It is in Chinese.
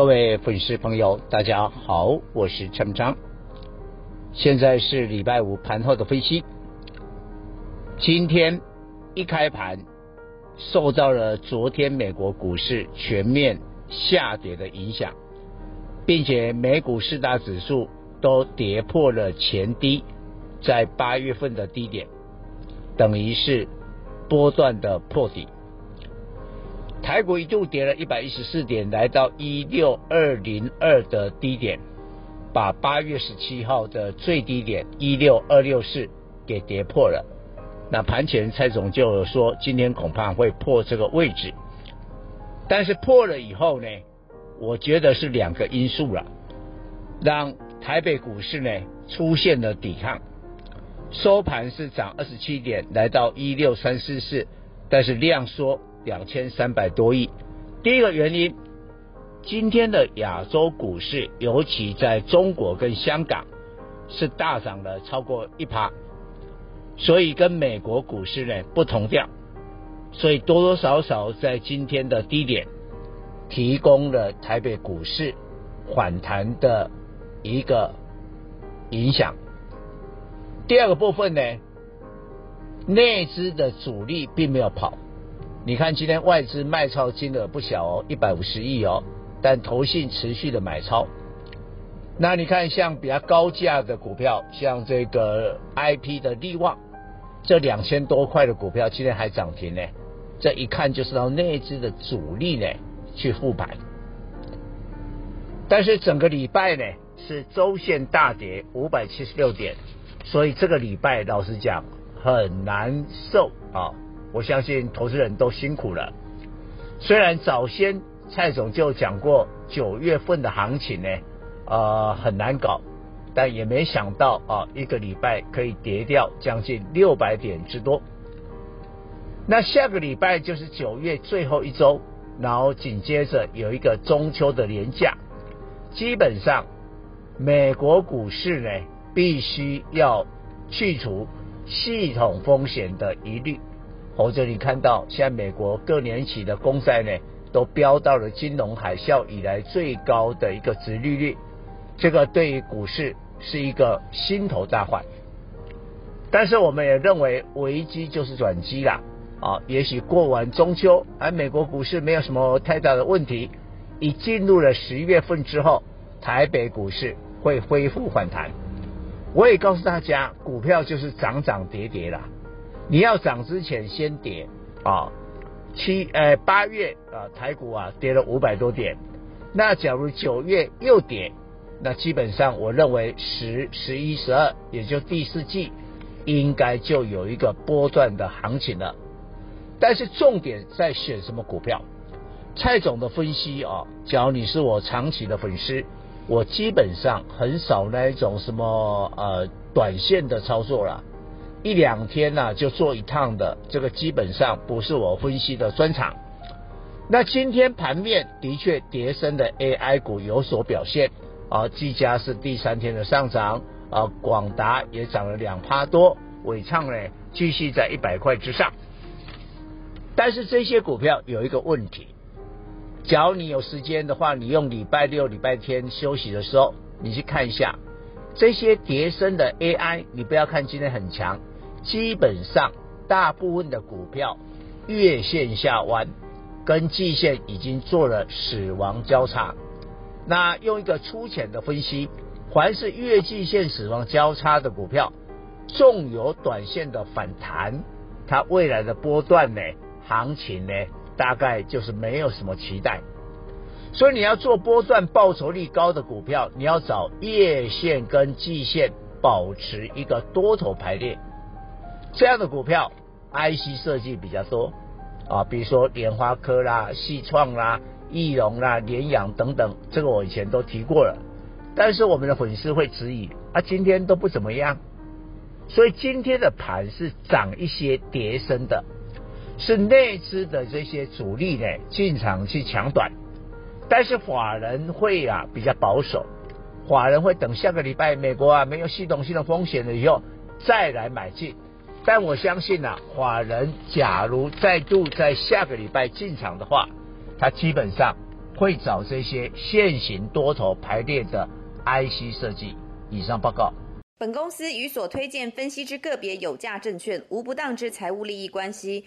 各位粉丝朋友，大家好，我是陈章。现在是礼拜五盘后的分析。今天一开盘，受到了昨天美国股市全面下跌的影响，并且美股四大指数都跌破了前低，在八月份的低点，等于是波段的破底。台股一度跌了一百一十四点，来到一六二零二的低点，把八月十七号的最低点一六二六四给跌破了。那盘前蔡总就有说，今天恐怕会破这个位置，但是破了以后呢，我觉得是两个因素了，让台北股市呢出现了抵抗，收盘是涨二十七点，来到一六三四四，但是量缩。两千三百多亿。第一个原因，今天的亚洲股市，尤其在中国跟香港，是大涨了超过一趴，所以跟美国股市呢不同调，所以多多少少在今天的低点，提供了台北股市反弹的一个影响。第二个部分呢，内资的主力并没有跑。你看，今天外资卖超金额不小哦，一百五十亿哦，但投信持续的买超。那你看，像比较高价的股票，像这个 IP 的利旺，这两千多块的股票今天还涨停呢，这一看就是让内资的主力呢去护盘。但是整个礼拜呢是周线大跌五百七十六点，所以这个礼拜老实讲很难受啊。我相信投资人都辛苦了。虽然早先蔡总就讲过九月份的行情呢，呃很难搞，但也没想到啊，一个礼拜可以跌掉将近六百点之多。那下个礼拜就是九月最后一周，然后紧接着有一个中秋的连假，基本上美国股市呢必须要去除系统风险的疑虑。或者你看到现在美国各年期的公债呢，都飙到了金融海啸以来最高的一个殖利率，这个对于股市是一个心头大患。但是我们也认为危机就是转机啦，啊，也许过完中秋，而美国股市没有什么太大的问题，一进入了十一月份之后，台北股市会恢复反弹。我也告诉大家，股票就是涨涨跌跌啦。你要涨之前先跌啊，七呃八月啊台股啊跌了五百多点，那假如九月又跌，那基本上我认为十、十一、十二，也就第四季应该就有一个波段的行情了。但是重点在选什么股票？蔡总的分析啊，假如你是我长期的粉丝，我基本上很少那一种什么呃短线的操作了。一两天呢、啊、就做一趟的，这个基本上不是我分析的专长。那今天盘面的确跌升的 AI 股有所表现啊，技嘉是第三天的上涨啊，广达也涨了两趴多，伟创呢继续在一百块之上。但是这些股票有一个问题，假如你有时间的话，你用礼拜六、礼拜天休息的时候，你去看一下这些跌升的 AI，你不要看今天很强。基本上，大部分的股票月线下弯，跟季线已经做了死亡交叉。那用一个粗浅的分析，凡是月季线死亡交叉的股票，纵有短线的反弹，它未来的波段呢，行情呢，大概就是没有什么期待。所以你要做波段报酬率高的股票，你要找月线跟季线保持一个多头排列。这样的股票，IC 设计比较多啊，比如说联发科啦、西创啦、义隆啦、联阳等等，这个我以前都提过了。但是我们的粉丝会质疑啊，今天都不怎么样，所以今天的盘是涨一些跌深的，是内资的这些主力呢进场去抢短，但是法人会啊比较保守，法人会等下个礼拜美国啊没有系统性的风险了以后再来买进，但我相信啊，法人假如再度在下个礼拜进场的话，他基本上会找这些现行多头排列的。IC 设计。以上报告。本公司与所推荐分析之个别有价证券无不当之财务利益关系。